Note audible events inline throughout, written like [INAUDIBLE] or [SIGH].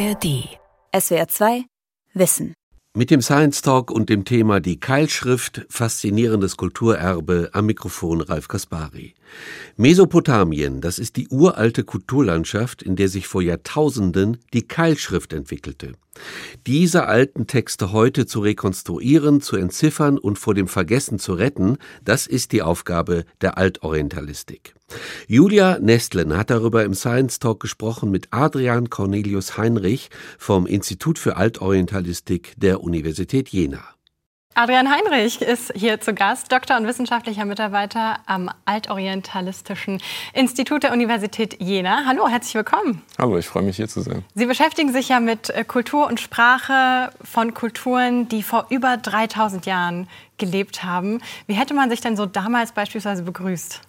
ARD. SWR 2 Wissen. Mit dem Science Talk und dem Thema Die Keilschrift, faszinierendes Kulturerbe am Mikrofon Ralf Kaspari. Mesopotamien, das ist die uralte Kulturlandschaft, in der sich vor Jahrtausenden die Keilschrift entwickelte. Diese alten Texte heute zu rekonstruieren, zu entziffern und vor dem Vergessen zu retten, das ist die Aufgabe der Altorientalistik. Julia Nestlen hat darüber im Science Talk gesprochen mit Adrian Cornelius Heinrich vom Institut für Altorientalistik der Universität Jena. Adrian Heinrich ist hier zu Gast, Doktor und wissenschaftlicher Mitarbeiter am Altorientalistischen Institut der Universität Jena. Hallo, herzlich willkommen. Hallo, ich freue mich hier zu sein. Sie beschäftigen sich ja mit äh, Kultur und Sprache von Kulturen, die vor über 3000 Jahren gelebt haben. Wie hätte man sich denn so damals beispielsweise begrüßt?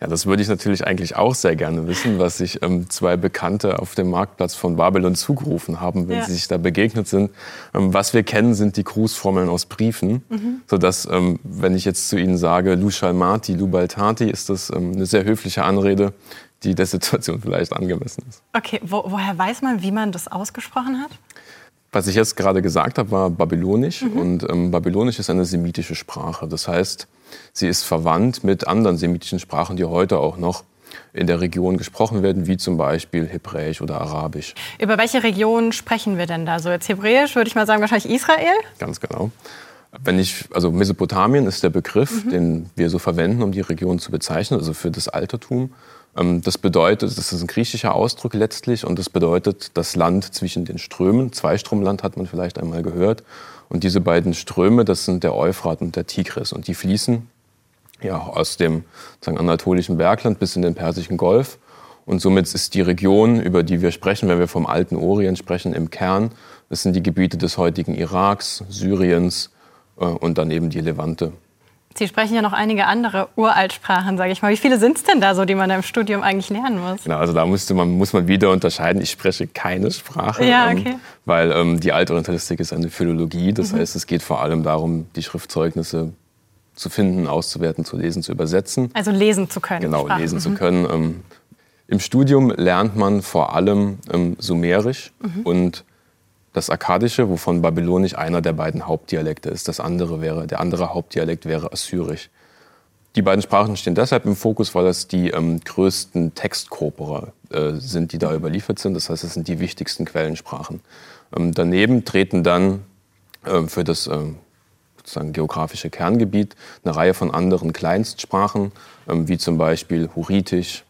Ja, das würde ich natürlich eigentlich auch sehr gerne wissen, was sich ähm, zwei Bekannte auf dem Marktplatz von Babylon zugerufen haben, wenn ja. sie sich da begegnet sind. Ähm, was wir kennen, sind die Grußformeln aus Briefen, mhm. sodass, ähm, wenn ich jetzt zu ihnen sage, Lu Shalmati, Lu Baltati, ist das ähm, eine sehr höfliche Anrede, die der Situation [LAUGHS] vielleicht angemessen ist. Okay, Wo, woher weiß man, wie man das ausgesprochen hat? Was ich jetzt gerade gesagt habe, war Babylonisch. Mhm. Und ähm, Babylonisch ist eine semitische Sprache. Das heißt, sie ist verwandt mit anderen semitischen Sprachen, die heute auch noch in der Region gesprochen werden, wie zum Beispiel Hebräisch oder Arabisch. Über welche Region sprechen wir denn da? So jetzt Hebräisch würde ich mal sagen, wahrscheinlich Israel? Ganz genau. Wenn ich, also Mesopotamien ist der Begriff, mhm. den wir so verwenden, um die Region zu bezeichnen, also für das Altertum. Ähm, das bedeutet, das ist ein griechischer Ausdruck letztlich und das bedeutet das Land zwischen den Strömen. Zweistromland hat man vielleicht einmal gehört. Und diese beiden Ströme, das sind der Euphrat und der Tigris und die fließen ja, aus dem sagen, anatolischen Bergland bis in den Persischen Golf. Und somit ist die Region, über die wir sprechen, wenn wir vom alten Orient sprechen, im Kern, das sind die Gebiete des heutigen Iraks, Syriens äh, und dann eben die Levante. Sie sprechen ja noch einige andere Uraltsprachen, sage ich mal. Wie viele sind es denn da so, die man im Studium eigentlich lernen muss? Genau, also da musste man, muss man wieder unterscheiden. Ich spreche keine Sprache, ja, ähm, okay. ähm, weil ähm, die Altorientalistik ist eine Philologie. Das mhm. heißt, es geht vor allem darum, die Schriftzeugnisse zu finden, auszuwerten, zu lesen, zu übersetzen. Also lesen zu können. Genau, Sprachen. lesen mhm. zu können. Ähm, Im Studium lernt man vor allem ähm, Sumerisch mhm. und das Akkadische, wovon Babylonisch einer der beiden Hauptdialekte ist. Das andere wäre, der andere Hauptdialekt wäre Assyrisch. Die beiden Sprachen stehen deshalb im Fokus, weil das die ähm, größten Textkorpora äh, sind, die da überliefert sind. Das heißt, es sind die wichtigsten Quellensprachen. Ähm, daneben treten dann äh, für das äh, sozusagen geografische Kerngebiet eine Reihe von anderen Kleinstsprachen, ähm, wie zum Beispiel Hurritisch,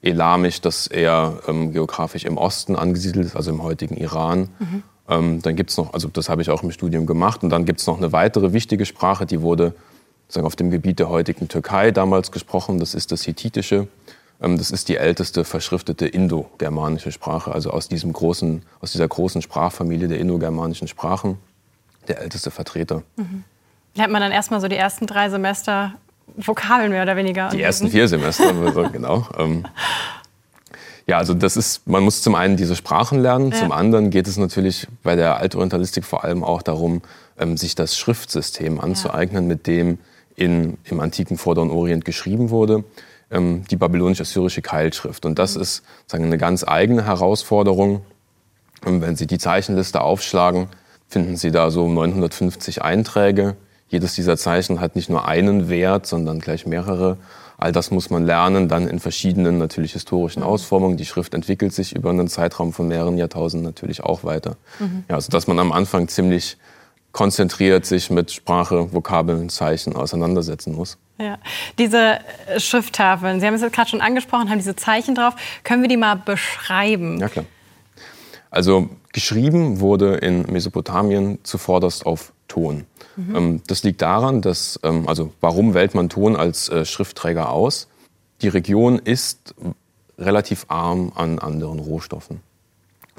Elamisch, das eher ähm, geografisch im Osten angesiedelt ist, also im heutigen Iran. Mhm. Ähm, dann gibt es noch, also das habe ich auch im Studium gemacht, und dann gibt es noch eine weitere wichtige Sprache, die wurde sagen, auf dem Gebiet der heutigen Türkei damals gesprochen, das ist das Hittitische. Ähm, das ist die älteste verschriftete indogermanische Sprache, also aus, diesem großen, aus dieser großen Sprachfamilie der indogermanischen Sprachen, der älteste Vertreter. Mhm. Lernt man dann erstmal so die ersten drei Semester Vokabeln mehr oder weniger? Die ersten vier Semester, [LAUGHS] genau. Ähm, ja, also das ist, man muss zum einen diese Sprachen lernen, ja. zum anderen geht es natürlich bei der Altorientalistik vor allem auch darum, ähm, sich das Schriftsystem anzueignen, ja. mit dem in, im antiken Vorderen Orient geschrieben wurde, ähm, die babylonisch-assyrische Keilschrift. Und das mhm. ist sagen, eine ganz eigene Herausforderung. Und wenn Sie die Zeichenliste aufschlagen, finden Sie da so 950 Einträge. Jedes dieser Zeichen hat nicht nur einen Wert, sondern gleich mehrere. All das muss man lernen, dann in verschiedenen natürlich historischen mhm. Ausformungen. Die Schrift entwickelt sich über einen Zeitraum von mehreren Jahrtausenden natürlich auch weiter. Mhm. Ja, also dass man am Anfang ziemlich konzentriert sich mit Sprache, Vokabeln, Zeichen auseinandersetzen muss. Ja, diese Schrifttafeln, Sie haben es jetzt gerade schon angesprochen, haben diese Zeichen drauf. Können wir die mal beschreiben? Ja, klar. Also geschrieben wurde in Mesopotamien zuvorderst auf Ton. Mhm. Das liegt daran, dass, ähm, also warum wählt man Ton als äh, Schriftträger aus? Die Region ist relativ arm an anderen Rohstoffen.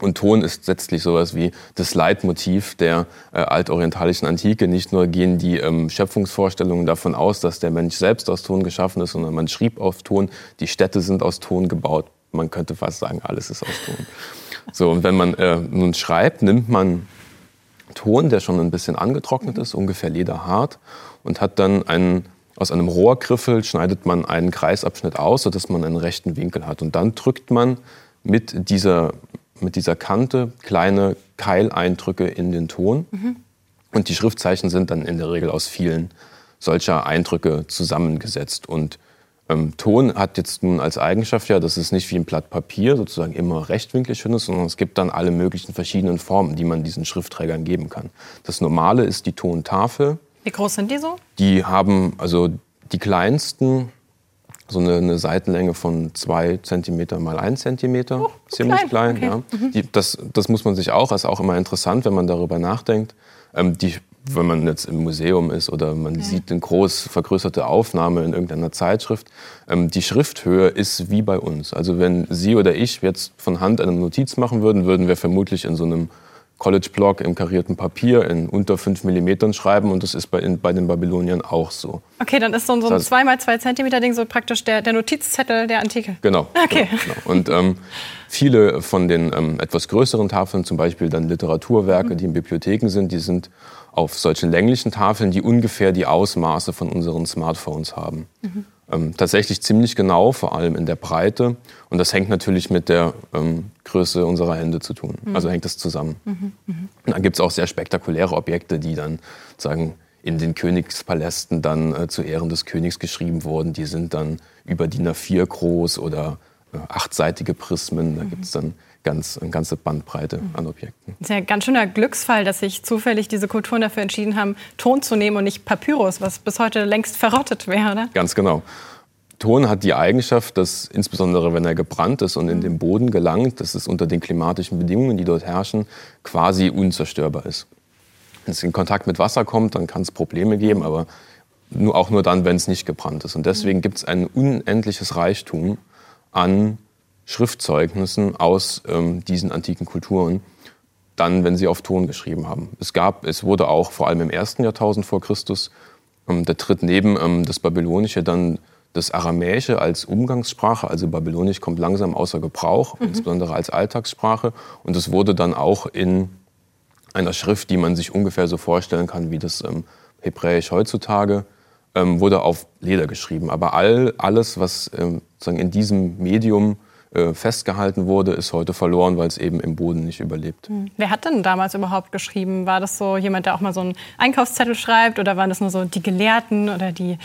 Und Ton ist letztlich sowas wie das Leitmotiv der äh, altorientalischen Antike. Nicht nur gehen die ähm, Schöpfungsvorstellungen davon aus, dass der Mensch selbst aus Ton geschaffen ist, sondern man schrieb auf Ton, die Städte sind aus Ton gebaut. Man könnte fast sagen, alles ist aus Ton. So, und wenn man äh, nun schreibt, nimmt man Ton, der schon ein bisschen angetrocknet ist, ungefähr lederhart, und hat dann einen, aus einem Rohrgriffel schneidet man einen Kreisabschnitt aus, sodass man einen rechten Winkel hat. Und dann drückt man mit dieser mit dieser Kante kleine Keileindrücke in den Ton. Mhm. Und die Schriftzeichen sind dann in der Regel aus vielen solcher Eindrücke zusammengesetzt. Und ähm, Ton hat jetzt nun als Eigenschaft ja, dass es nicht wie ein Blatt Papier sozusagen immer rechtwinklig schön ist, sondern es gibt dann alle möglichen verschiedenen Formen, die man diesen Schriftträgern geben kann. Das Normale ist die Tontafel. Wie groß sind die so? Die haben also die kleinsten so eine, eine, Seitenlänge von zwei Zentimeter mal ein Zentimeter, oh, ziemlich klein. klein okay. ja. Mhm. Die, das, das muss man sich auch, ist auch immer interessant, wenn man darüber nachdenkt. Ähm, die, wenn man jetzt im Museum ist oder man ja. sieht eine groß vergrößerte Aufnahme in irgendeiner Zeitschrift, ähm, die Schrifthöhe ist wie bei uns. Also wenn Sie oder ich jetzt von Hand eine Notiz machen würden, würden wir vermutlich in so einem College-Block im karierten Papier in unter 5 mm schreiben und das ist bei, in, bei den Babyloniern auch so. Okay, dann ist so ein, so ein 2 x 2 cm Ding so praktisch der, der Notizzettel der Antike. Genau. [LAUGHS] Okay. Genau, genau. Und ähm, viele von den ähm, etwas größeren Tafeln, zum Beispiel dann Literaturwerke, mhm. die in Bibliotheken sind, die sind auf solchen länglichen Tafeln, die ungefähr die Ausmaße von unseren Smartphones haben. Mhm. Ähm, tatsächlich ziemlich genau, vor allem in der Breite. Und das hängt natürlich mit der ähm, Größe unserer Hände zu tun. Mhm. Also hängt das zusammen. Mhm. Mhm. Und dann gibt es auch sehr spektakuläre Objekte, die dann sagen in den Königspalästen dann äh, zu Ehren des Königs geschrieben wurden. Die sind dann über DIN A4 groß oder achtseitige Prismen. Da mhm. gibt es dann ganz, eine ganze Bandbreite an Objekten. Das ist ja ein ganz schöner Glücksfall, dass sich zufällig diese Kulturen dafür entschieden haben, Ton zu nehmen und nicht Papyrus, was bis heute längst verrottet wäre. Oder? Ganz genau. Ton hat die Eigenschaft, dass insbesondere wenn er gebrannt ist und in den Boden gelangt, dass es unter den klimatischen Bedingungen, die dort herrschen, quasi unzerstörbar ist. Wenn es in Kontakt mit Wasser kommt, dann kann es Probleme geben, aber nur, auch nur dann, wenn es nicht gebrannt ist. Und deswegen gibt es ein unendliches Reichtum an Schriftzeugnissen aus ähm, diesen antiken Kulturen, dann, wenn sie auf Ton geschrieben haben. Es gab, es wurde auch vor allem im ersten Jahrtausend vor Christus, ähm, da tritt neben ähm, das Babylonische dann das Aramäische als Umgangssprache, also Babylonisch kommt langsam außer Gebrauch, mhm. insbesondere als Alltagssprache. Und es wurde dann auch in einer Schrift, die man sich ungefähr so vorstellen kann wie das ähm, Hebräisch heutzutage, ähm, wurde auf Leder geschrieben. Aber all, alles, was ähm, sozusagen in diesem Medium äh, festgehalten wurde, ist heute verloren, weil es eben im Boden nicht überlebt. Hm. Wer hat denn damals überhaupt geschrieben? War das so jemand, der auch mal so einen Einkaufszettel schreibt oder waren das nur so die Gelehrten oder die äh,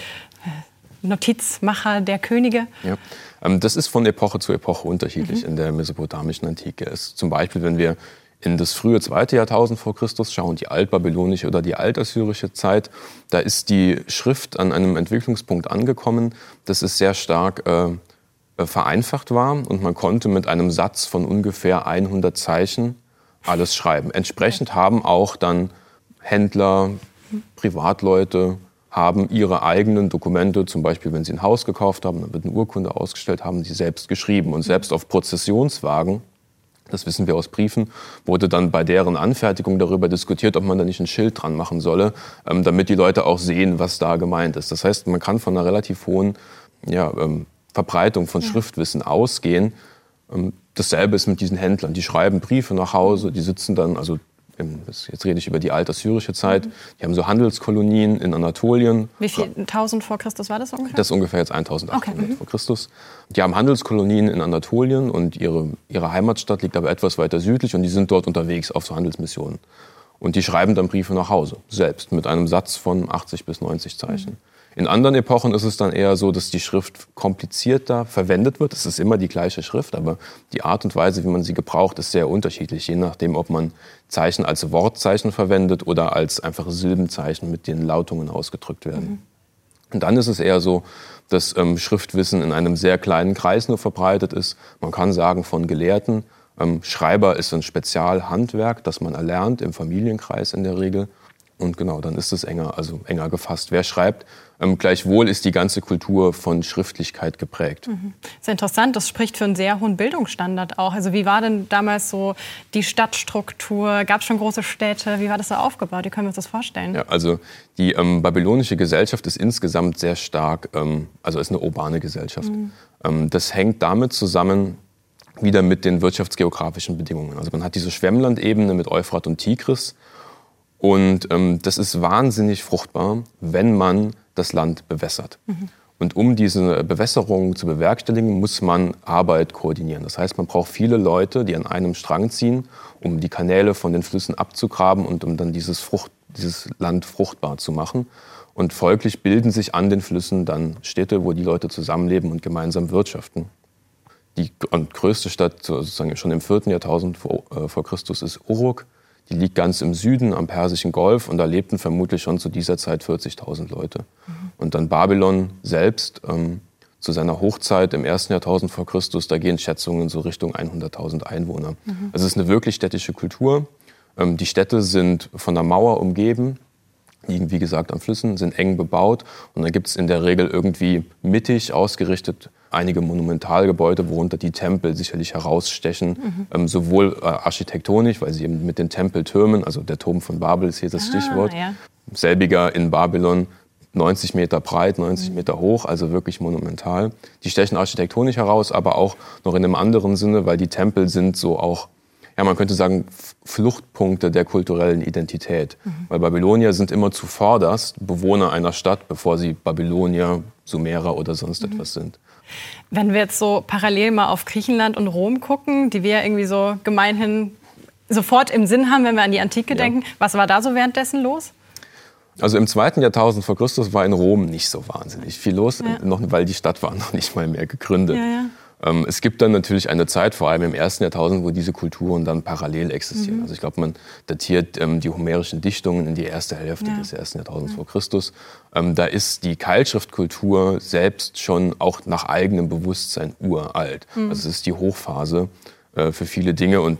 Notizmacher der Könige? Ja. Ähm, das ist von Epoche zu Epoche unterschiedlich mhm. in der mesopotamischen Antike. Es, zum Beispiel, wenn wir in das frühe zweite Jahrtausend vor Christus schauen, die altbabylonische oder die altassyrische Zeit, da ist die Schrift an einem Entwicklungspunkt angekommen. Das ist sehr stark äh, äh, vereinfacht war und man konnte mit einem Satz von ungefähr 100 Zeichen alles schreiben. Entsprechend haben auch dann Händler, Privatleute, haben ihre eigenen Dokumente, zum Beispiel wenn sie ein Haus gekauft haben, dann wird eine Urkunde ausgestellt, haben sie selbst geschrieben. Und selbst auf Prozessionswagen, das wissen wir aus Briefen, wurde dann bei deren Anfertigung darüber diskutiert, ob man da nicht ein Schild dran machen solle, ähm, damit die Leute auch sehen, was da gemeint ist. Das heißt, man kann von einer relativ hohen ja, ähm, Verbreitung von Schriftwissen ausgehen. Ähm, dasselbe ist mit diesen Händlern. Die schreiben Briefe nach Hause, die sitzen dann, also jetzt rede ich über die altassyrische Zeit, mhm. die haben so Handelskolonien in Anatolien. Wie viel, 1000 vor Christus war das ungefähr? Das ist ungefähr jetzt 1800 okay. Mhm. vor Christus. Die haben Handelskolonien in Anatolien und ihre, ihre Heimatstadt liegt aber etwas weiter südlich und die sind dort unterwegs auf so Handelsmissionen. Und die schreiben dann Briefe nach Hause, selbst, mit einem Satz von 80 bis 90 Zeichen. Mhm. In anderen Epochen ist es dann eher so, dass die Schrift komplizierter verwendet wird. Es ist immer die gleiche Schrift, aber die Art und Weise, wie man sie gebraucht, ist sehr unterschiedlich, je nachdem, ob man Zeichen als Wortzeichen verwendet oder als einfache Silbenzeichen, mit denen Lautungen ausgedrückt werden. Mhm. Und dann ist es eher so, dass ähm, Schriftwissen in einem sehr kleinen Kreis nur verbreitet ist. Man kann sagen von Gelehrten. Ähm, Schreiber ist ein Spezialhandwerk, das man erlernt im Familienkreis in der Regel. Und genau, dann ist es enger, also enger gefasst. Wer schreibt, ähm, gleichwohl ist die ganze Kultur von Schriftlichkeit geprägt. Mhm. Sehr interessant. Das spricht für einen sehr hohen Bildungsstandard auch. Also wie war denn damals so die Stadtstruktur? Gab es schon große Städte? Wie war das so aufgebaut? Wie können wir uns das vorstellen? Ja, also die ähm, babylonische Gesellschaft ist insgesamt sehr stark, ähm, also ist eine urbane Gesellschaft. Mhm. Ähm, das hängt damit zusammen, wieder mit den wirtschaftsgeografischen Bedingungen. Also man hat diese Schwemmlandebene mit Euphrat und Tigris. Und ähm, das ist wahnsinnig fruchtbar, wenn man das Land bewässert. Mhm. Und um diese Bewässerung zu bewerkstelligen, muss man Arbeit koordinieren. Das heißt, man braucht viele Leute, die an einem Strang ziehen, um die Kanäle von den Flüssen abzugraben und um dann dieses, Frucht, dieses Land fruchtbar zu machen. Und folglich bilden sich an den Flüssen dann Städte, wo die Leute zusammenleben und gemeinsam wirtschaften. Die größte Stadt sozusagen schon im 4. Jahrtausend vor, äh, vor Christus ist Uruk. Die liegt ganz im Süden am Persischen Golf und da lebten vermutlich schon zu dieser Zeit 40.000 Leute. Mhm. Und dann Babylon selbst ähm, zu seiner Hochzeit im ersten Jahrtausend vor Christus, da gehen Schätzungen so Richtung 100.000 Einwohner. Mhm. Also es ist eine wirklich städtische Kultur. Ähm, die Städte sind von der Mauer umgeben, liegen wie gesagt an Flüssen, sind eng bebaut und dann gibt es in der Regel irgendwie mittig ausgerichtet einige Monumentalgebäude, worunter die Tempel sicherlich herausstechen, mhm. ähm, sowohl äh, architektonisch, weil sie eben mit den Tempeltürmen, also der Turm von Babel ist hier das ah, Stichwort, ja. selbiger in Babylon 90 Meter breit, 90 mhm. Meter hoch, also wirklich monumental. Die stechen architektonisch heraus, aber auch noch in einem anderen Sinne, weil die Tempel sind so auch ja, man könnte sagen, Fluchtpunkte der kulturellen Identität. Mhm. Weil Babylonier sind immer zuvorderst Bewohner einer Stadt, bevor sie Babylonier, Sumerer oder sonst mhm. etwas sind. Wenn wir jetzt so parallel mal auf Griechenland und Rom gucken, die wir irgendwie so gemeinhin sofort im Sinn haben, wenn wir an die Antike ja. denken, was war da so währenddessen los? Also im zweiten Jahrtausend vor Christus war in Rom nicht so wahnsinnig viel los, ja. noch, weil die Stadt war [LAUGHS] noch nicht mal mehr gegründet. Ja, es gibt dann natürlich eine Zeit, vor allem im ersten Jahrtausend, wo diese Kulturen dann parallel existieren. Mhm. Also ich glaube, man datiert ähm, die homerischen Dichtungen in die erste Hälfte ja. des ersten Jahrtausends ja. vor Christus. Ähm, da ist die Keilschriftkultur selbst schon auch nach eigenem Bewusstsein uralt. Mhm. Also es ist die Hochphase äh, für viele Dinge und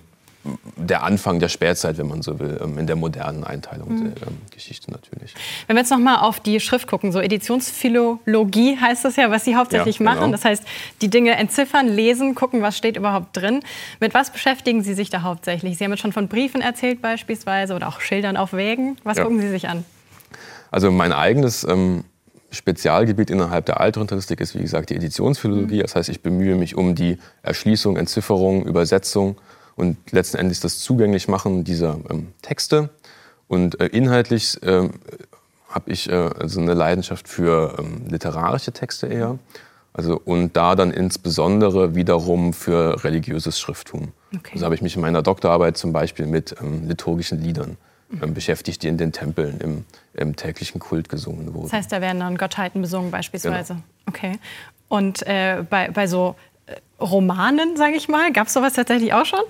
der Anfang der Spätzeit, wenn man so will, ähm, in der modernen Einteilung mhm. der ähm, Geschichte natürlich. Wenn wir jetzt noch mal auf die Schrift gucken, so Editionsphilologie heißt das ja, was Sie hauptsächlich ja, genau. machen. Das heißt, die Dinge entziffern, lesen, gucken, was steht überhaupt drin. Mit was beschäftigen Sie sich da hauptsächlich? Sie haben jetzt schon von Briefen erzählt beispielsweise oder auch Schildern auf Wägen. Was ja. gucken Sie sich an? Also mein eigenes ähm, Spezialgebiet innerhalb der Altorientalistik ist, wie gesagt, die Editionsphilologie. Mhm. Das heißt, ich bemühe mich um die Erschließung, Entzifferung, Übersetzung und letzten Endes das zugänglich machen dieser ähm, Texte. Und äh, inhaltlich äh, habe ich äh, also eine Leidenschaft für ähm, literarische Texte eher. Also, und da dann insbesondere wiederum für religiöses Schrifttum. Okay. Also habe ich mich in meiner Doktorarbeit zum Beispiel mit ähm, liturgischen Liedern ähm, beschäftigt, die in den Tempeln im, im, täglichen Kult gesungen wurden. Das heißt, da werden dann Gottheiten besungen beispielsweise. Genau. Okay. Und äh, bei, bei so äh, Romanen, sage ich mal, gab es sowas tatsächlich auch schon?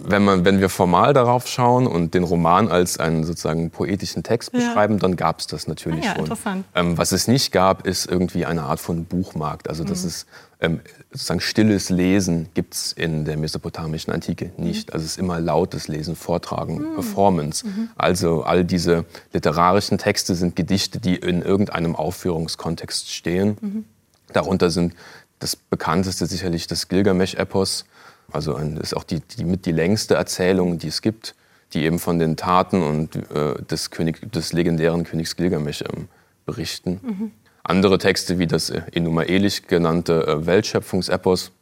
Wenn, man, wenn wir formal darauf schauen und den Roman als einen sozusagen poetischen Text beschreiben, ja. dann gab es das natürlich ah, ja, schon. Ähm, was es nicht gab, ist irgendwie eine Art von Buchmarkt. Also das mhm. ist ähm, sozusagen stilles Lesen gibt es in der mesopotamischen Antike nicht. Mhm. Also es ist immer lautes Lesen, Vortragen, mhm. Performance. Mhm. Also all diese literarischen Texte sind Gedichte, die in irgendeinem Aufführungskontext stehen. Mhm. Darunter sind das bekannteste sicherlich das Gilgamesch-Epos also das ist auch die, die, mit die längste Erzählung, die es gibt, die eben von den Taten und äh, des, König, des legendären Königs Gilgamesch ähm, berichten. Mhm. Andere Texte wie das äh, Enuma Elish genannte äh, Weltschöpfungsepos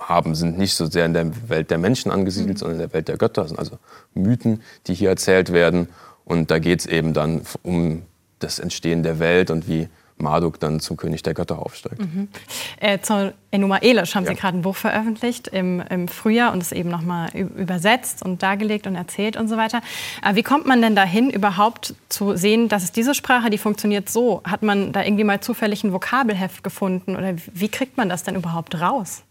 haben, sind nicht so sehr in der Welt der Menschen angesiedelt, mhm. sondern in der Welt der Götter. Das sind also Mythen, die hier erzählt werden. Und da geht es eben dann um das Entstehen der Welt und wie Marduk dann zum König der Götter aufsteigt. Mhm. Äh, zu Enuma Elish haben ja. Sie gerade ein Buch veröffentlicht im, im Frühjahr und es eben nochmal übersetzt und dargelegt und erzählt und so weiter. Aber wie kommt man denn dahin, überhaupt zu sehen, dass es diese Sprache, die funktioniert so? Hat man da irgendwie mal zufällig ein Vokabelheft gefunden oder wie kriegt man das denn überhaupt raus?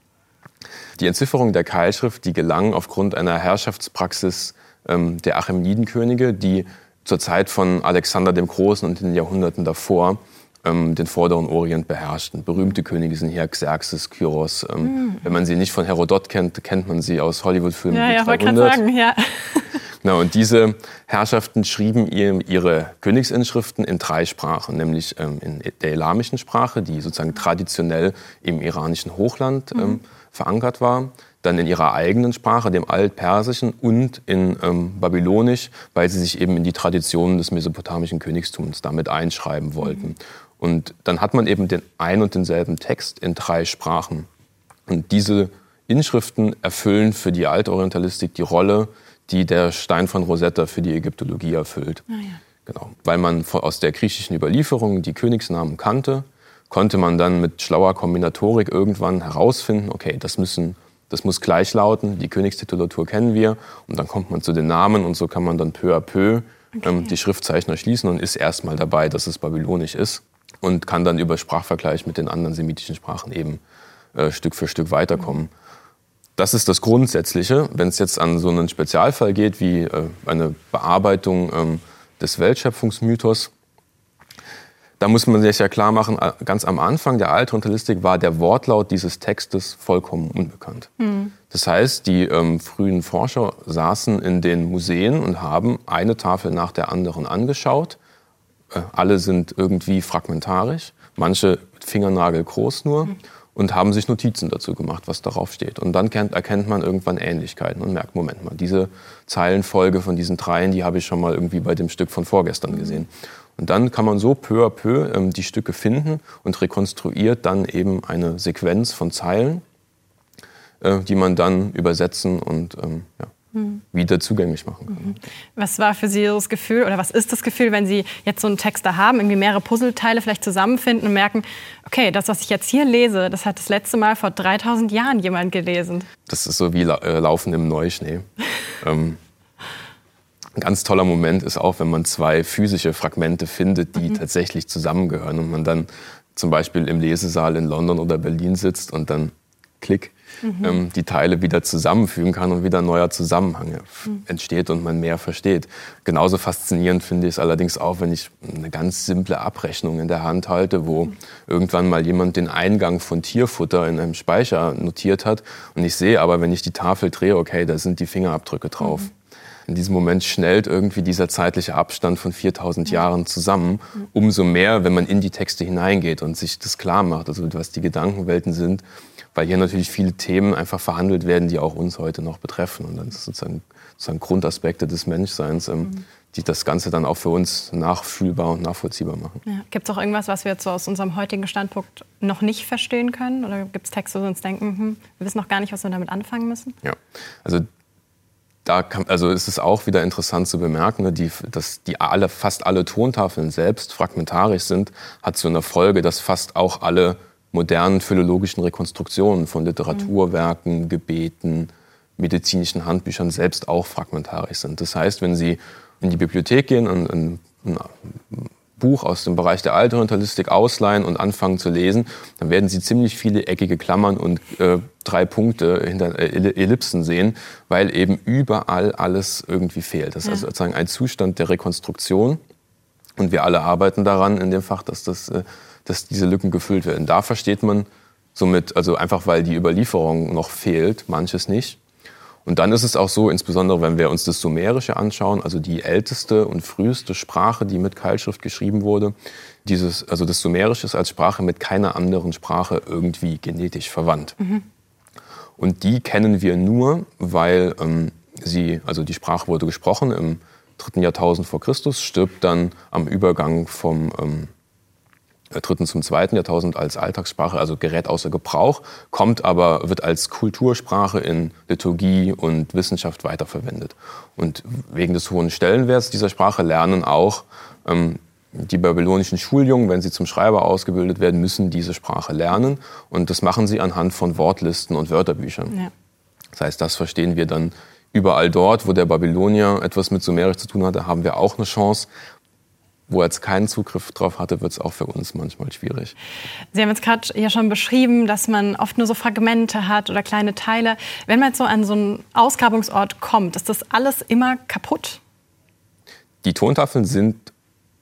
Die Entzifferung der Keilschrift, die gelang aufgrund einer Herrschaftspraxis ähm, der Achämenidenkönige, die zur Zeit von Alexander dem Großen und in den Jahrhunderten davor ähm, den vorderen Orient beherrschten. Berühmte Könige sind hier Xerxes, Kyros. Ähm, mhm. Wenn man sie nicht von Herodot kennt, kennt man sie aus Hollywood-Filmen ja, ja, 300. Sagen, ja. [LAUGHS] Genau, und diese Herrschaften schrieben ihre Königsinschriften in drei Sprachen, nämlich ähm, in der elamischen Sprache, die sozusagen traditionell im iranischen Hochland ähm, mhm. verankert war, dann in ihrer eigenen Sprache, dem Altpersischen, und in ähm, Babylonisch, weil sie sich eben in die Traditionen des mesopotamischen Königstums damit einschreiben wollten. Mhm. Und dann hat man eben den ein und denselben Text in drei Sprachen. Und diese Inschriften erfüllen für die Altorientalistik die Rolle, die der Stein von Rosetta für die Ägyptologie erfüllt. Ah, ja. Genau, weil man aus der griechischen Überlieferung die Königsnamen kannte konnte man dann mit schlauer Kombinatorik irgendwann herausfinden, okay, das müssen das muss gleich lauten, die Königstitulatur kennen wir und dann kommt man zu den Namen und so kann man dann peu à peu okay. ähm, die Schriftzeichen erschließen und ist erstmal dabei, dass es babylonisch ist und kann dann über Sprachvergleich mit den anderen semitischen Sprachen eben äh, Stück für Stück weiterkommen. Das ist das Grundsätzliche. Wenn es jetzt an so einen Spezialfall geht wie äh, eine Bearbeitung ähm, des Weltschöpfungsmythos, da muss man sich ja klar machen, äh, ganz am Anfang der Altorientalistik war der Wortlaut dieses Textes vollkommen unbekannt. Mhm. Das heißt, die ähm, frühen Forscher saßen in den Museen und haben eine Tafel nach der anderen angeschaut. Äh, alle sind irgendwie fragmentarisch, manche Fingernagel groß nur. Und haben sich Notizen dazu gemacht, was darauf steht. Und dann kennt, erkennt man irgendwann Ähnlichkeiten und merkt, Moment mal, diese Zeilenfolge von diesen dreien, die habe ich schon mal irgendwie bei dem Stück von vorgestern gesehen. Und dann kann man so peu à peu ähm, die Stücke finden und rekonstruiert dann eben eine Sequenz von Zeilen, äh, die man dann übersetzen und ähm, ja, mhm. wieder zugänglich machen kann. Mhm. Was war für Sie das Gefühl oder was ist das Gefühl, wenn Sie jetzt so einen Text da haben, irgendwie mehrere Puzzleteile vielleicht zusammenfinden und merken, okay, das, was ich jetzt hier lese, das hat das letzte Mal vor 3000 Jahren jemand gelesen? Das ist so wie äh, Laufen im Neuschnee. [LAUGHS] ähm, ein ganz toller Moment ist auch, wenn man zwei physische Fragmente findet, die mhm. tatsächlich zusammengehören und man dann zum Beispiel im Lesesaal in London oder Berlin sitzt und dann klick mhm. ähm, die Teile wieder zusammenfügen kann und wieder ein neuer Zusammenhang mhm. entsteht und man mehr versteht. Genauso faszinierend finde ich es allerdings auch, wenn ich eine ganz simple Abrechnung in der Hand halte, wo mhm. irgendwann mal jemand den Eingang von Tierfutter in einem Speicher notiert hat und ich sehe aber, wenn ich die Tafel drehe, okay, da sind die Fingerabdrücke drauf. In diesem Moment schnellt irgendwie dieser zeitliche Abstand von 4000 Jahren zusammen. Umso mehr, wenn man in die Texte hineingeht und sich das klar macht, also was die Gedankenwelten sind, weil hier natürlich viele Themen einfach verhandelt werden, die auch uns heute noch betreffen. Und das sind sozusagen, sozusagen Grundaspekte des Menschseins, ähm, mhm. die das Ganze dann auch für uns nachfühlbar und nachvollziehbar machen. Ja. Gibt es auch irgendwas, was wir jetzt so aus unserem heutigen Standpunkt noch nicht verstehen können? Oder gibt es Texte, wo wir uns denken, hm, wir wissen noch gar nicht, was wir damit anfangen müssen? Ja, also da kann, also ist es auch wieder interessant zu bemerken, ne, die, dass die alle, fast alle Tontafeln selbst fragmentarisch sind, hat so eine Folge, dass fast auch alle modernen philologischen Rekonstruktionen von Literaturwerken, Gebeten, medizinischen Handbüchern selbst auch fragmentarisch sind. Das heißt, wenn Sie in die Bibliothek gehen und ein, ein Buch aus dem Bereich der Altorientalistik ausleihen und anfangen zu lesen, dann werden Sie ziemlich viele eckige Klammern und äh, drei Punkte hinter äh, Ellipsen sehen, weil eben überall alles irgendwie fehlt. Das ist also sozusagen ein Zustand der Rekonstruktion. Und wir alle arbeiten daran in dem Fach, dass, das, äh, dass diese Lücken gefüllt werden. Da versteht man somit, also einfach weil die Überlieferung noch fehlt, manches nicht. Und dann ist es auch so, insbesondere wenn wir uns das Sumerische anschauen, also die älteste und früheste Sprache, die mit Keilschrift geschrieben wurde, dieses, also das Sumerische ist als Sprache mit keiner anderen Sprache irgendwie genetisch verwandt. Mhm. Und die kennen wir nur, weil ähm, sie, also die Sprache wurde gesprochen im dritten Jahrtausend vor Christus, stirbt dann am Übergang vom ähm, dritten zum zweiten Jahrtausend als Alltagssprache, also gerät außer Gebrauch, kommt aber, wird als Kultursprache in Liturgie und Wissenschaft weiterverwendet. Und wegen des hohen Stellenwerts dieser Sprache lernen auch ähm, die babylonischen Schuljungen, wenn sie zum Schreiber ausgebildet werden, müssen diese Sprache lernen. Und das machen sie anhand von Wortlisten und Wörterbüchern. Ja. Das heißt, das verstehen wir dann überall dort, wo der Babylonier etwas mit Sumerisch zu tun hatte, haben wir auch eine Chance, wo er jetzt keinen Zugriff drauf hatte, wird es auch für uns manchmal schwierig. Sie haben jetzt gerade ja schon beschrieben, dass man oft nur so Fragmente hat oder kleine Teile. Wenn man jetzt so an so einen Ausgrabungsort kommt, ist das alles immer kaputt? Die Tontafeln sind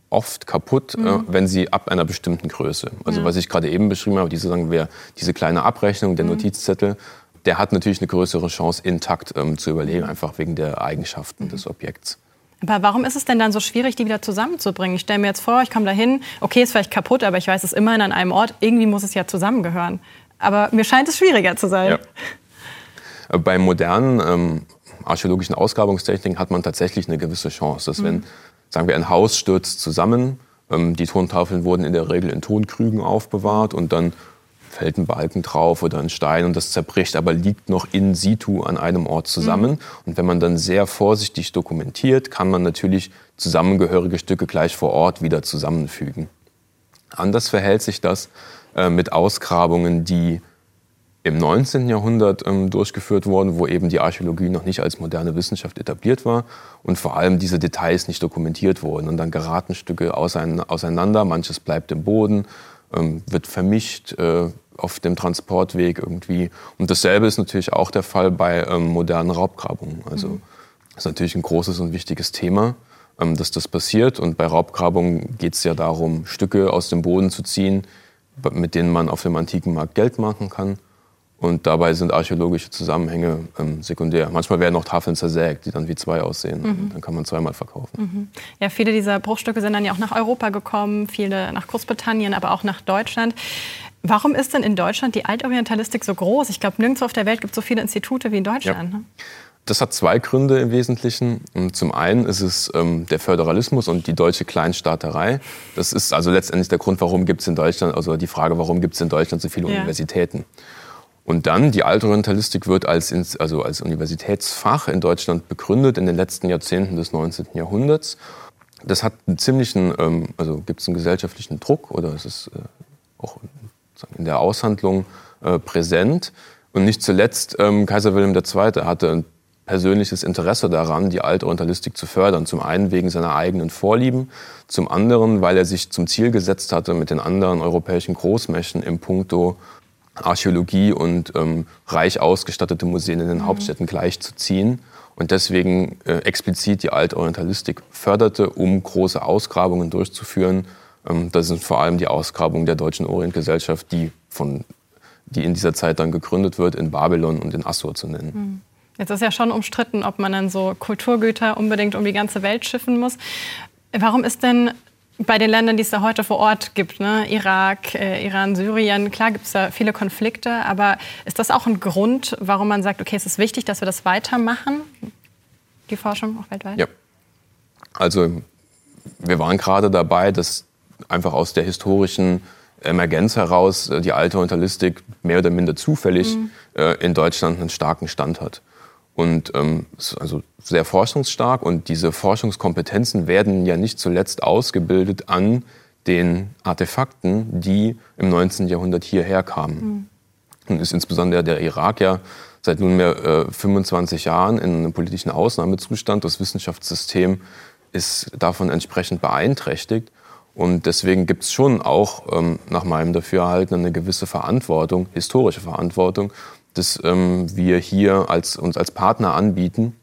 oft kaputt, mhm. äh, wenn sie ab einer bestimmten Größe. Also ja. was ich gerade eben beschrieben habe, diese, sagen wir, diese kleine Abrechnung, der mhm. Notizzettel, der hat natürlich eine größere Chance, intakt ähm, zu überleben, einfach wegen der Eigenschaften mhm. des Objekts. Aber warum ist es denn dann so schwierig, die wieder zusammenzubringen? Ich stelle mir jetzt vor, ich komme da hin, okay, ist vielleicht kaputt, aber ich weiß es immerhin an einem Ort, irgendwie muss es ja zusammengehören. Aber mir scheint es schwieriger zu sein. Ja. Bei modernen ähm, archäologischen Ausgrabungstechniken hat man tatsächlich eine gewisse Chance, dass mhm. wenn, sagen wir, ein Haus stürzt zusammen, ähm, die Tontafeln wurden in der Regel in Tonkrügen aufbewahrt und dann fällt ein Balken drauf oder ein Stein und das zerbricht, aber liegt noch in situ an einem Ort zusammen. Mhm. Und wenn man dann sehr vorsichtig dokumentiert, kann man natürlich zusammengehörige Stücke gleich vor Ort wieder zusammenfügen. Anders verhält sich das, äh, mit Ausgrabungen, die im 19. Jahrhundert ähm, durchgeführt wurden, wo eben die Archäologie noch nicht als moderne Wissenschaft etabliert war und vor allem diese Details nicht dokumentiert wurden. Und dann geraten Stücke auseinander, manches bleibt im Boden, ähm, wird vermischt äh, auf dem Transportweg irgendwie. Und dasselbe ist natürlich auch der Fall bei ähm, modernen Raubgrabungen. Also mhm. das ist natürlich ein großes und wichtiges Thema, ähm, dass das passiert. Und bei Raubgrabungen geht es ja darum, Stücke aus dem Boden zu ziehen, mit denen man auf dem antiken Markt Geld machen kann. Und dabei sind archäologische Zusammenhänge ähm, sekundär. Manchmal werden auch Tafeln zersägt, die dann wie zwei aussehen. Mhm. Dann kann man zweimal verkaufen. Mhm. Ja, viele dieser Bruchstücke sind dann ja auch nach Europa gekommen, viele nach Großbritannien, aber auch nach Deutschland. Warum ist denn in Deutschland die Altorientalistik so groß? Ich glaube, nirgendwo auf der Welt gibt es so viele Institute wie in Deutschland. Ja. Ne? Das hat zwei Gründe im Wesentlichen. Zum einen ist es ähm, der Föderalismus und die deutsche Kleinstaaterei. Das ist also letztendlich der Grund, warum gibt es in Deutschland, also die Frage, warum gibt es in Deutschland so viele ja. Universitäten. Und dann, die Altorientalistik wird als, also als Universitätsfach in Deutschland begründet in den letzten Jahrzehnten des 19. Jahrhunderts. Das hat einen ziemlichen, ähm, also gibt es einen gesellschaftlichen Druck oder es ist äh, auch in der Aushandlung äh, präsent. Und nicht zuletzt, ähm, Kaiser Wilhelm II. hatte ein persönliches Interesse daran, die Altorientalistik zu fördern. Zum einen wegen seiner eigenen Vorlieben, zum anderen, weil er sich zum Ziel gesetzt hatte, mit den anderen europäischen Großmächten im Punkto Archäologie und ähm, reich ausgestattete Museen in den mhm. Hauptstädten gleichzuziehen und deswegen äh, explizit die Altorientalistik förderte, um große Ausgrabungen durchzuführen. Ähm, das sind vor allem die Ausgrabungen der Deutschen Orientgesellschaft, die, von, die in dieser Zeit dann gegründet wird, in Babylon und in Assur zu nennen. Mhm. Jetzt ist ja schon umstritten, ob man dann so Kulturgüter unbedingt um die ganze Welt schiffen muss. Warum ist denn bei den Ländern, die es da heute vor Ort gibt, ne? Irak, äh, Iran, Syrien, klar gibt es da viele Konflikte, aber ist das auch ein Grund, warum man sagt, okay, es ist wichtig, dass wir das weitermachen, die Forschung auch weltweit? Ja. Also wir waren gerade dabei, dass einfach aus der historischen Emergenz heraus äh, die alte Orientalistik mehr oder minder zufällig mhm. äh, in Deutschland einen starken Stand hat und ähm, also sehr forschungsstark. Und diese Forschungskompetenzen werden ja nicht zuletzt ausgebildet an den Artefakten, die im 19. Jahrhundert hierher kamen. Mhm. Und ist insbesondere der Irak ja seit nunmehr äh, 25 Jahren in einem politischen Ausnahmezustand. Das Wissenschaftssystem ist davon entsprechend beeinträchtigt. Und deswegen gibt es schon auch ähm, nach meinem Dafürhalten eine gewisse Verantwortung, historische Verantwortung, das ähm, wir hier als, uns als Partner anbieten,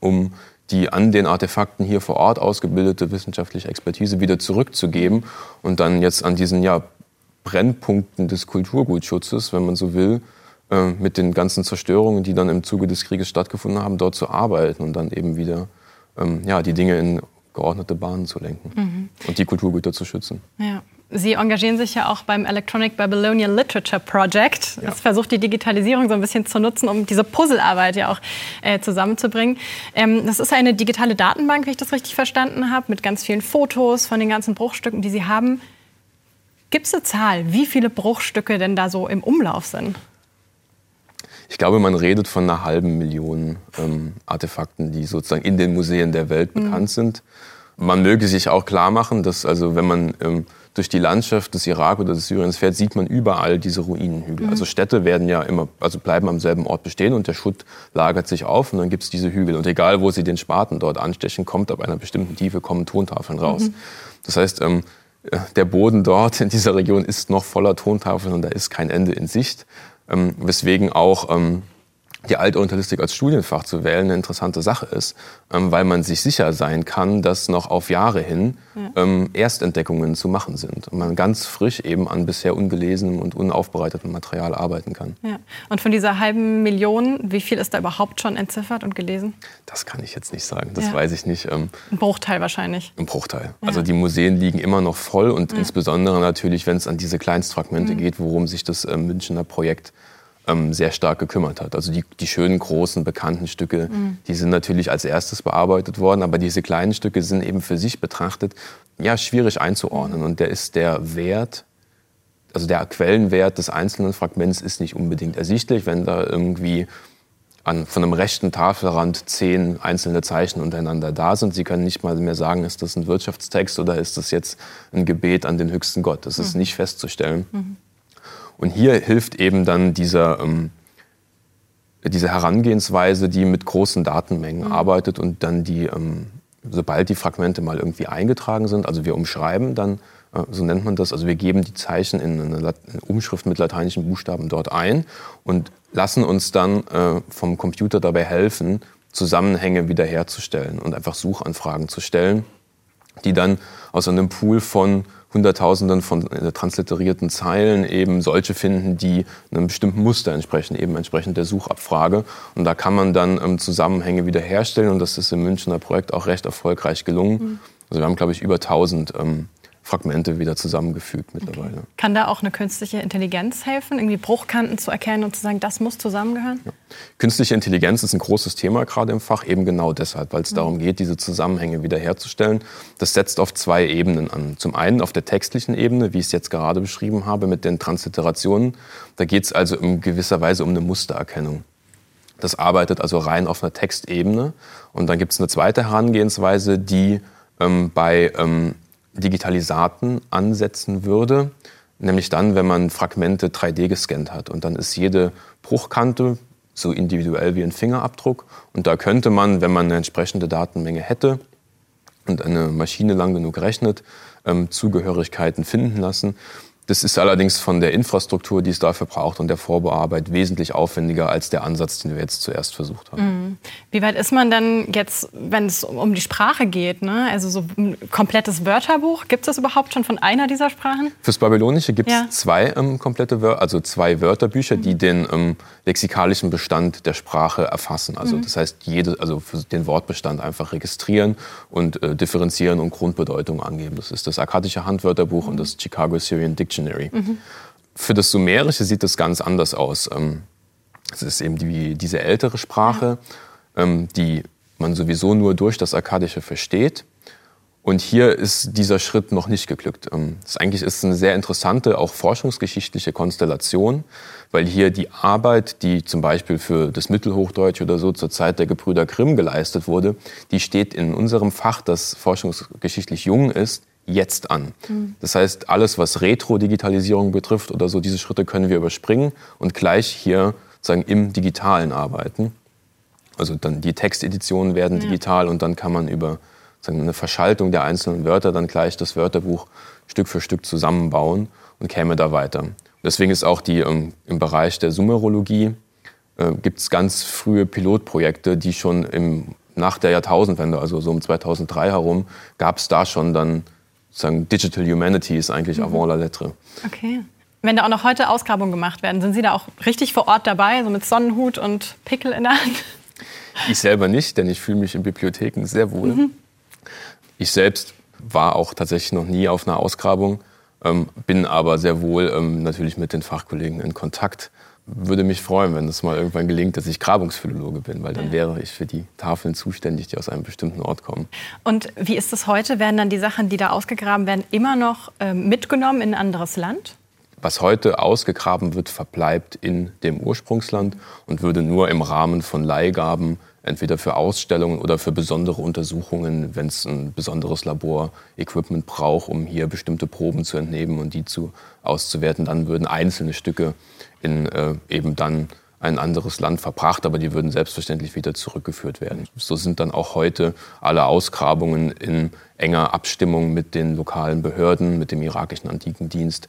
um die an den Artefakten hier vor Ort ausgebildete wissenschaftliche Expertise wieder zurückzugeben und dann jetzt an diesen ja, Brennpunkten des Kulturgutschutzes, wenn man so will, äh, mit den ganzen Zerstörungen, die dann im Zuge des Krieges stattgefunden haben, dort zu arbeiten und dann eben wieder ähm, ja, die Dinge in geordnete Bahnen zu lenken mhm. und die Kulturgüter zu schützen. Ja. Sie engagieren sich ja auch beim Electronic Babylonian Literature Project. Das ja. versucht die Digitalisierung so ein bisschen zu nutzen, um diese Puzzlearbeit ja auch äh, zusammenzubringen. Ähm, das ist eine digitale Datenbank, wie ich das richtig verstanden habe, mit ganz vielen Fotos von den ganzen Bruchstücken, die Sie haben. Gibt es eine Zahl, wie viele Bruchstücke denn da so im Umlauf sind? Ich glaube, man redet von einer halben Million ähm, Artefakten, die sozusagen in den Museen der Welt mhm. bekannt sind. Man möge sich auch klar machen, dass also wenn man ähm, durch die Landschaft des Irak oder des Syriens fährt, sieht man überall diese Ruinenhügel. Mhm. Also Städte werden ja immer, also bleiben am selben Ort bestehen und der Schutt lagert sich auf und dann gibt es diese Hügel. Und egal, wo sie den Spaten dort anstechen, kommt ab einer bestimmten Tiefe kommen Tontafeln raus. Mhm. Das heißt, ähm, äh, der Boden dort in dieser Region ist noch voller Tontafeln und da ist kein Ende in Sicht. Ähm, weswegen auch ähm, die Altorientalistik als Studienfach zu wählen eine interessante Sache ist, ähm, weil man sich sicher sein kann, dass noch auf Jahre hin ja. ähm, Erstentdeckungen zu machen sind und man ganz frisch eben an bisher ungelesenem und unaufbereitetem Material arbeiten kann. Ja. Und von dieser halben Million, wie viel ist da überhaupt schon entziffert und gelesen? Das kann ich jetzt nicht sagen, das ja. weiß ich nicht. Ähm, Ein Bruchteil wahrscheinlich. Ein Bruchteil. Also die Museen liegen immer noch voll und insbesondere natürlich, wenn es an diese Kleinstfragmente mhm. geht, worum sich das äh, Münchner Projekt ähm, sehr stark gekümmert hat. Also die, die schönen, großen, bekannten Stücke, mhm. die sind natürlich als erstes bearbeitet worden, aber diese kleinen Stücke sind eben für sich betrachtet ja schwierig einzuordnen. Und der ist der Wert, also der Quellenwert des einzelnen Fragments ist nicht unbedingt ersichtlich, wenn da irgendwie an, von einem rechten Tafelrand zehn einzelne Zeichen untereinander da sind. Sie können nicht mal mehr sagen, ist das ein Wirtschaftstext oder ist das jetzt ein Gebet an den höchsten Gott. Das ist mhm. nicht festzustellen. Mhm. Und hier hilft eben dann dieser, ähm, diese Herangehensweise, die mit großen Datenmengen mhm. arbeitet und dann die, ähm, sobald die Fragmente mal irgendwie eingetragen sind, also wir umschreiben dann äh, so nennt man das. Also wir geben die Zeichen in eine Umschrift mit lateinischen Buchstaben dort ein und lassen uns dann äh, vom Computer dabei helfen, Zusammenhänge wiederherzustellen und einfach Suchanfragen zu stellen, die dann aus einem Pool von Hunderttausenden von äh, transliterierten Zeilen eben solche finden, die einem bestimmten Muster entsprechen, eben entsprechend der Suchabfrage. Und da kann man dann ähm, Zusammenhänge wiederherstellen und das ist im Münchner Projekt auch recht erfolgreich gelungen. Mhm. Also wir haben, glaube ich, über 1000 ähm, Fragmente wieder zusammengefügt mittlerweile. Okay. Kann da auch eine künstliche Intelligenz helfen, irgendwie Bruchkanten zu erkennen und zu sagen, das muss zusammengehören? Ja. Künstliche Intelligenz ist ein großes Thema gerade im Fach, eben genau deshalb, weil es mhm. darum geht, diese Zusammenhänge wiederherzustellen. Das setzt auf zwei Ebenen an. Zum einen auf der textlichen Ebene, wie ich es jetzt gerade beschrieben habe, mit den Transliterationen. Da geht es also in gewisser Weise um eine Mustererkennung. Das arbeitet also rein auf einer Textebene. Und dann gibt es eine zweite Herangehensweise, die ähm, bei ähm, Digitalisaten ansetzen würde, nämlich dann, wenn man Fragmente 3D gescannt hat. Und dann ist jede Bruchkante so individuell wie ein Fingerabdruck. Und da könnte man, wenn man eine entsprechende Datenmenge hätte und eine Maschine lang genug rechnet, ähm, Zugehörigkeiten finden lassen. Das ist allerdings von der Infrastruktur, die es dafür braucht und der Vorbearbeit wesentlich aufwendiger als der Ansatz, den wir jetzt zuerst versucht haben. Mhm. Wie weit ist man denn jetzt, wenn es um die Sprache geht? Ne? Also so ein komplettes Wörterbuch, gibt es das überhaupt schon von einer dieser Sprachen? Fürs Babylonische gibt es ja. zwei ähm, komplette Wör also zwei Wörterbücher, mhm. die den ähm, lexikalischen Bestand der Sprache erfassen. Also mhm. das heißt, jede, also den Wortbestand einfach registrieren und äh, differenzieren und Grundbedeutung angeben. Das ist das akkadische Handwörterbuch und das Chicago Syrian Dictionary. Dictionary. Mhm. Für das Sumerische sieht das ganz anders aus. Ähm, es ist eben die, diese ältere Sprache, ja. Ähm, die man sowieso nur durch das Akkadische versteht. Und hier ist dieser Schritt noch nicht geglückt. Ähm, das eigentlich ist eine sehr interessante, auch forschungsgeschichtliche Konstellation, weil hier die Arbeit, die zum Beispiel für das Mittelhochdeutsch oder so zur Zeit der Gebrüder Grimm geleistet wurde, die steht in unserem Fach, das forschungsgeschichtlich jung ist, jetzt an. Mhm. Das heißt, alles, was Retro-Digitalisierung betrifft oder so, diese Schritte können wir überspringen und gleich hier sagen im Digitalen arbeiten. Also dann die Texteditionen werden ja. digital und dann kann man über sagen, eine Verschaltung der einzelnen Wörter dann gleich das Wörterbuch Stück für Stück zusammenbauen und käme da weiter. Deswegen ist auch die ähm, im Bereich der Sumerologie äh, gibt es ganz frühe Pilotprojekte, die schon im, nach der Jahrtausendwende, also so um 2003 herum, gab es da schon dann sagen, Digital Humanity ist eigentlich mhm. avant la lettre. Okay. Wenn da auch noch heute Ausgrabungen gemacht werden, sind Sie da auch richtig vor Ort dabei, so mit Sonnenhut und Pickel in der Hand? Ich selber nicht, denn ich fühle mich in Bibliotheken sehr wohl. Mhm. Ich selbst war auch tatsächlich noch nie auf einer Ausgrabung, ähm, bin aber sehr wohl ähm, natürlich mit den Fachkollegen in Kontakt würde mich freuen, wenn es mal irgendwann gelingt, dass ich Grabungsphilologe bin, weil dann wäre ich für die Tafeln zuständig, die aus einem bestimmten Ort kommen. Und wie ist es heute? Werden dann die Sachen, die da ausgegraben werden, immer noch äh, mitgenommen in ein anderes Land? Was heute ausgegraben wird, verbleibt in dem Ursprungsland und würde nur im Rahmen von Leihgaben entweder für Ausstellungen oder für besondere Untersuchungen, wenn es ein besonderes Laborequipment braucht, um hier bestimmte Proben zu entnehmen und die zu auszuwerten, dann würden einzelne Stücke in äh, eben dann ein anderes Land verbracht, aber die würden selbstverständlich wieder zurückgeführt werden. So sind dann auch heute alle Ausgrabungen in enger Abstimmung mit den lokalen Behörden, mit dem irakischen Antikendienst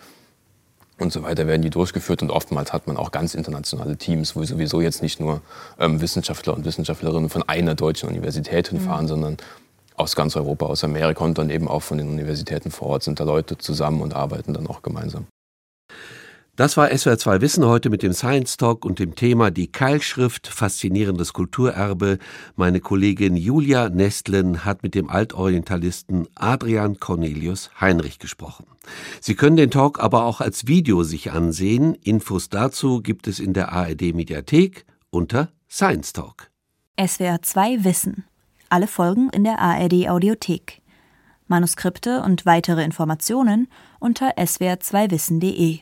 und so weiter werden die durchgeführt und oftmals hat man auch ganz internationale Teams, wo sowieso jetzt nicht nur ähm, Wissenschaftler und Wissenschaftlerinnen von einer deutschen Universität hinfahren, mhm. sondern aus ganz Europa, aus Amerika und dann eben auch von den Universitäten vor Ort sind da Leute zusammen und arbeiten dann auch gemeinsam. Das war SWR2 Wissen heute mit dem Science Talk und dem Thema Die Keilschrift, faszinierendes Kulturerbe. Meine Kollegin Julia Nestlen hat mit dem Altorientalisten Adrian Cornelius Heinrich gesprochen. Sie können den Talk aber auch als Video sich ansehen. Infos dazu gibt es in der ARD Mediathek unter Science Talk. SWR2 Wissen. Alle Folgen in der ARD Audiothek. Manuskripte und weitere Informationen unter swr2wissen.de.